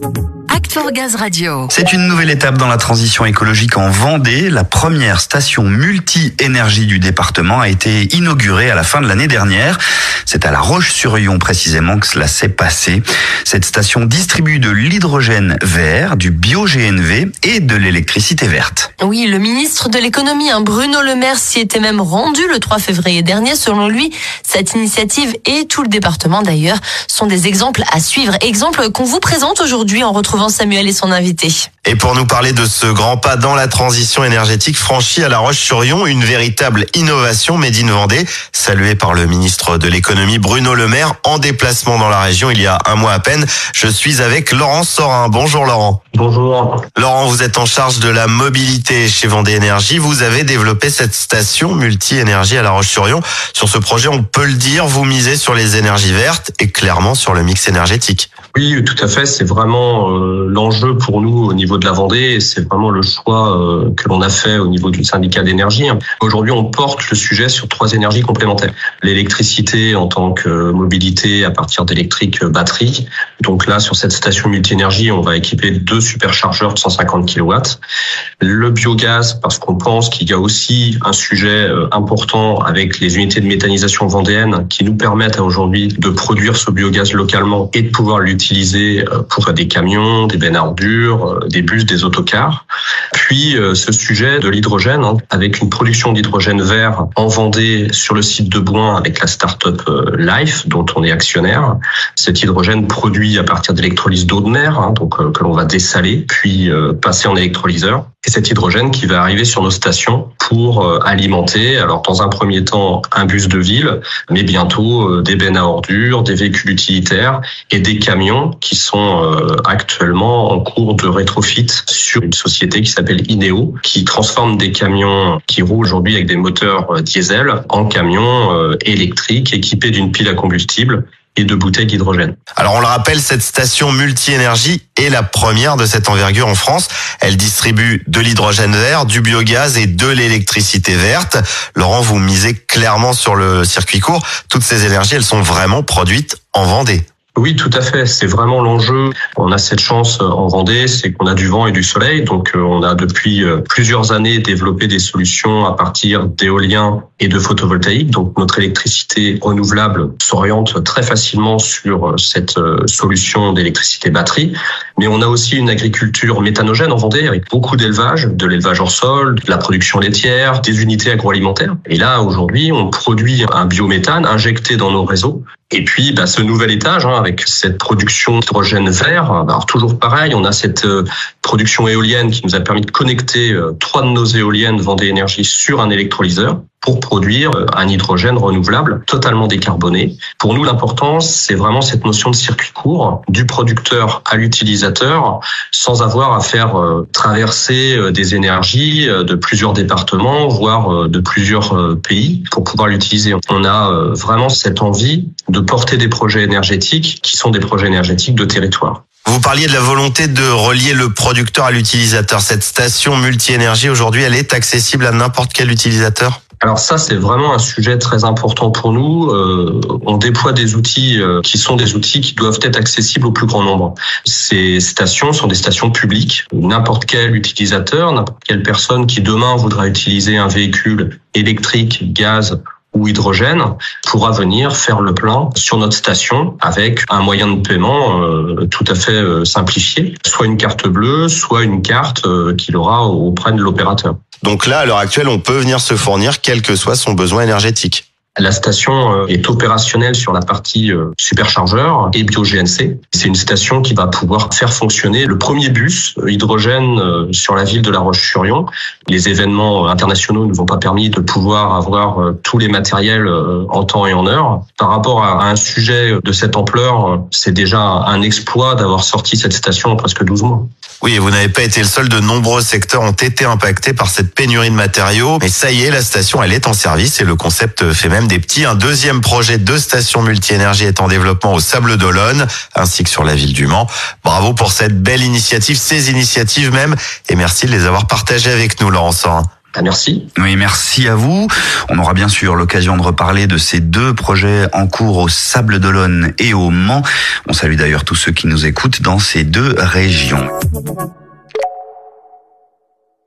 Thank you. Gaz Radio. C'est une nouvelle étape dans la transition écologique en Vendée. La première station multi-énergie du département a été inaugurée à la fin de l'année dernière. C'est à La Roche-sur-Yon précisément que cela s'est passé. Cette station distribue de l'hydrogène vert, du bio-GNV et de l'électricité verte. Oui, le ministre de l'économie, hein, Bruno Le Maire, s'y était même rendu le 3 février dernier. Selon lui, cette initiative et tout le département d'ailleurs sont des exemples à suivre. Exemples qu'on vous présente aujourd'hui en retrouvant Samuel et son invité. Et pour nous parler de ce grand pas dans la transition énergétique franchi à La Roche-sur-Yon, une véritable innovation Made in Vendée, saluée par le ministre de l'économie Bruno Le Maire en déplacement dans la région il y a un mois à peine. Je suis avec Laurent Sorin. Bonjour Laurent. Bonjour. Laurent, vous êtes en charge de la mobilité chez Vendée Énergie. Vous avez développé cette station multi-énergie à La Roche-sur-Yon. Sur ce projet, on peut le dire, vous misez sur les énergies vertes et clairement sur le mix énergétique. Oui, tout à fait. C'est vraiment euh, l'enjeu pour nous au niveau de la Vendée. C'est vraiment le choix euh, que l'on a fait au niveau du syndicat d'énergie. Aujourd'hui, on porte le sujet sur trois énergies complémentaires. L'électricité en tant que mobilité à partir d'électrique euh, batterie. Donc là, sur cette station multi-énergie, on va équiper deux superchargeurs de 150 kW. Le biogaz, parce qu'on pense qu'il y a aussi un sujet important avec les unités de méthanisation vendéennes qui nous permettent aujourd'hui de produire ce biogaz localement et de pouvoir l'utiliser pour des camions, des bennes à ordures, des bus, des autocars. Puis ce sujet de l'hydrogène, hein, avec une production d'hydrogène vert en Vendée sur le site de Boin avec la start-up Life, dont on est actionnaire. Cet hydrogène produit à partir d'électrolyse d'eau de mer, hein, donc que l'on va dessaler, puis passer en électrolyseur. Et cet hydrogène qui va arriver sur nos stations pour alimenter, alors dans un premier temps, un bus de ville, mais bientôt des bennes à ordures, des véhicules utilitaires et des camions qui sont actuellement en cours de rétrofit sur une société qui s'appelle Ineo, qui transforme des camions qui roulent aujourd'hui avec des moteurs diesel en camions électriques équipés d'une pile à combustible et de bouteilles d'hydrogène. Alors on le rappelle, cette station multi-énergie est la première de cette envergure en France. Elle distribue de l'hydrogène vert, du biogaz et de l'électricité verte. Laurent, vous misez clairement sur le circuit court. Toutes ces énergies, elles sont vraiment produites en Vendée. Oui, tout à fait. C'est vraiment l'enjeu. On a cette chance en Vendée, c'est qu'on a du vent et du soleil. Donc, on a depuis plusieurs années développé des solutions à partir d'éolien et de photovoltaïque. Donc, notre électricité renouvelable s'oriente très facilement sur cette solution d'électricité batterie. Mais on a aussi une agriculture méthanogène en Vendée avec beaucoup d'élevage, de l'élevage hors sol, de la production laitière, des unités agroalimentaires. Et là, aujourd'hui, on produit un biométhane injecté dans nos réseaux. Et puis, bah, ce nouvel étage, hein, avec cette production d'hydrogène vert, alors toujours pareil, on a cette production éolienne qui nous a permis de connecter trois de nos éoliennes Vendée Énergie sur un électrolyseur pour produire un hydrogène renouvelable totalement décarboné. Pour nous, l'important, c'est vraiment cette notion de circuit court du producteur à l'utilisateur sans avoir à faire traverser des énergies de plusieurs départements, voire de plusieurs pays pour pouvoir l'utiliser. On a vraiment cette envie de porter des projets énergétiques qui sont des projets énergétiques de territoire. Vous parliez de la volonté de relier le producteur à l'utilisateur. Cette station multi-énergie, aujourd'hui, elle est accessible à n'importe quel utilisateur? Alors ça, c'est vraiment un sujet très important pour nous. Euh, on déploie des outils euh, qui sont des outils qui doivent être accessibles au plus grand nombre. Ces stations sont des stations publiques. N'importe quel utilisateur, n'importe quelle personne qui demain voudra utiliser un véhicule électrique, gaz ou hydrogène pourra venir faire le plein sur notre station avec un moyen de paiement euh, tout à fait euh, simplifié, soit une carte bleue, soit une carte euh, qu'il aura auprès de l'opérateur. Donc là, à l'heure actuelle, on peut venir se fournir quel que soit son besoin énergétique. La station est opérationnelle sur la partie superchargeur et bio-GNC. C'est une station qui va pouvoir faire fonctionner le premier bus hydrogène sur la ville de La Roche-sur-Yon. Les événements internationaux ne vont pas permis de pouvoir avoir tous les matériels en temps et en heure. Par rapport à un sujet de cette ampleur, c'est déjà un exploit d'avoir sorti cette station en presque 12 mois. Oui, et vous n'avez pas été le seul. De nombreux secteurs ont été impactés par cette pénurie de matériaux. Mais ça y est, la station, elle est en service et le concept fait même des petits. Un deuxième projet de station multi-énergie est en développement au Sable d'Olonne, ainsi que sur la ville du Mans. Bravo pour cette belle initiative, ces initiatives même, et merci de les avoir partagées avec nous, Laurence. Hein. Ah, merci. Oui, merci à vous. On aura bien sûr l'occasion de reparler de ces deux projets en cours au Sable d'Olonne et au Mans. On salue d'ailleurs tous ceux qui nous écoutent dans ces deux régions.